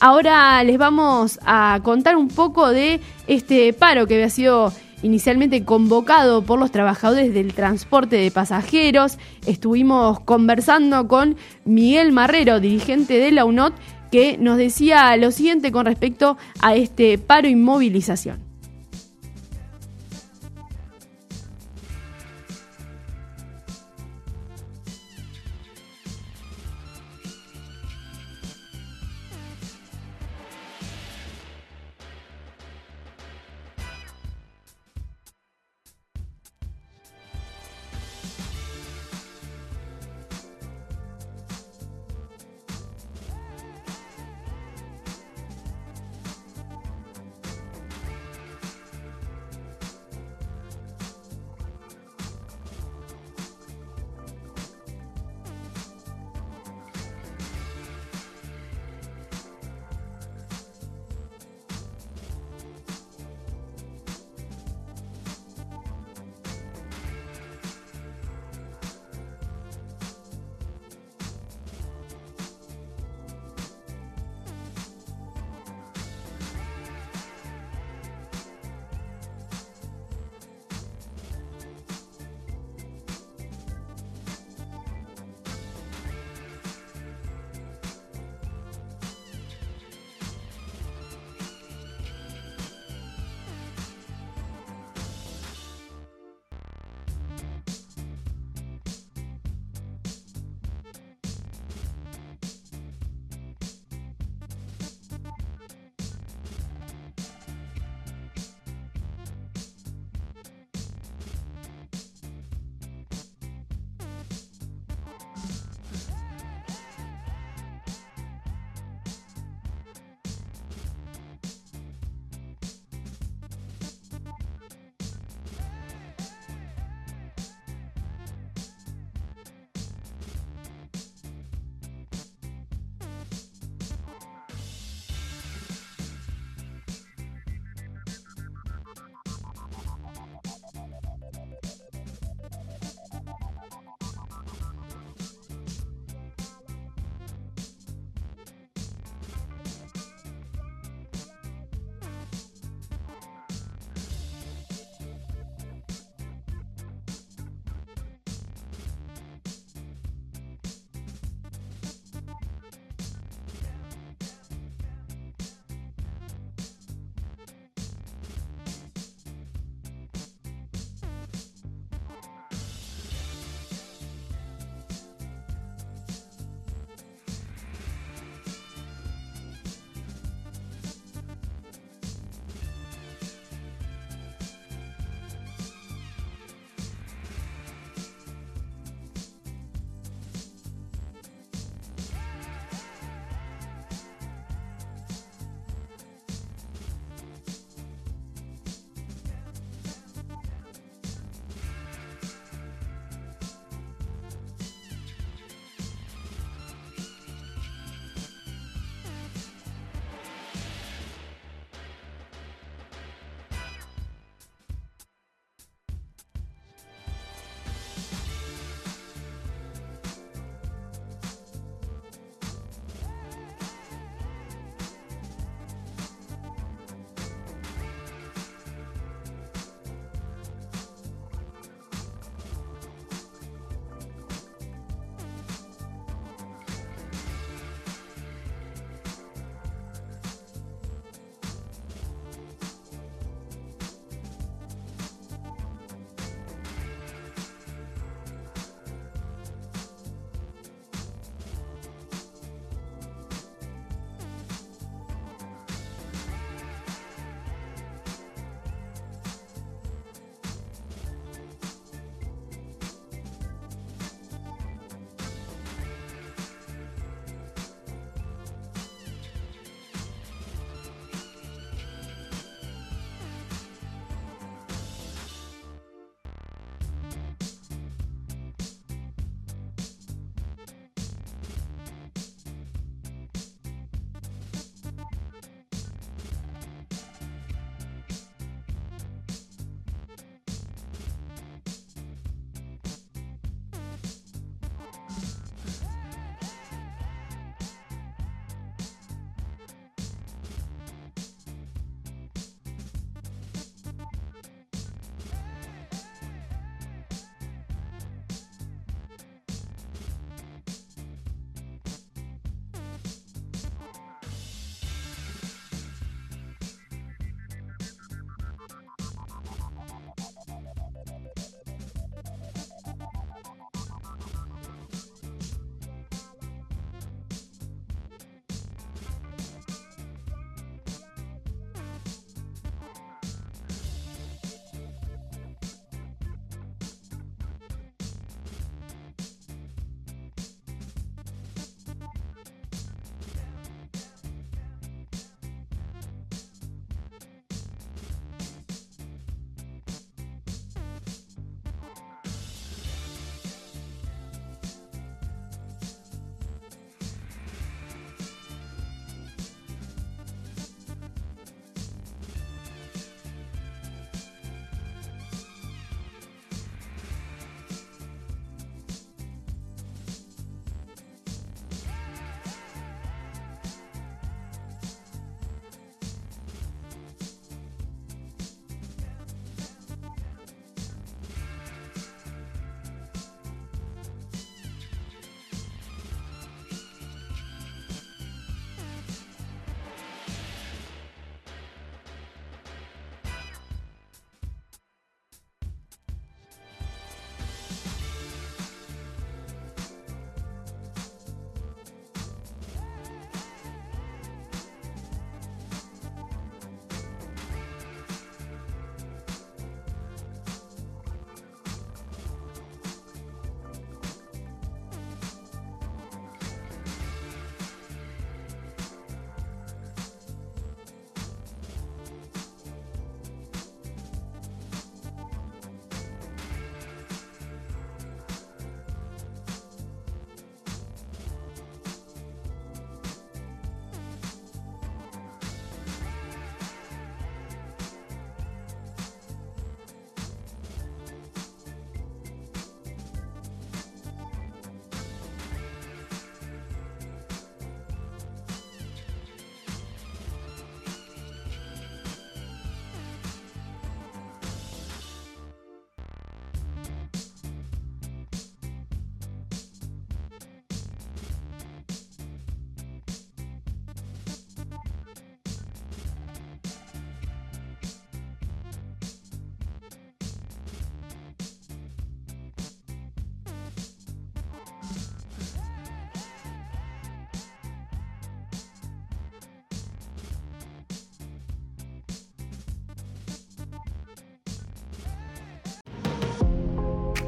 ahora les vamos a contar un poco de este paro que había sido inicialmente convocado por los trabajadores del transporte de pasajeros. Estuvimos conversando con Miguel Marrero, dirigente de la UNOT, que nos decía lo siguiente con respecto a este paro y movilización.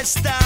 Está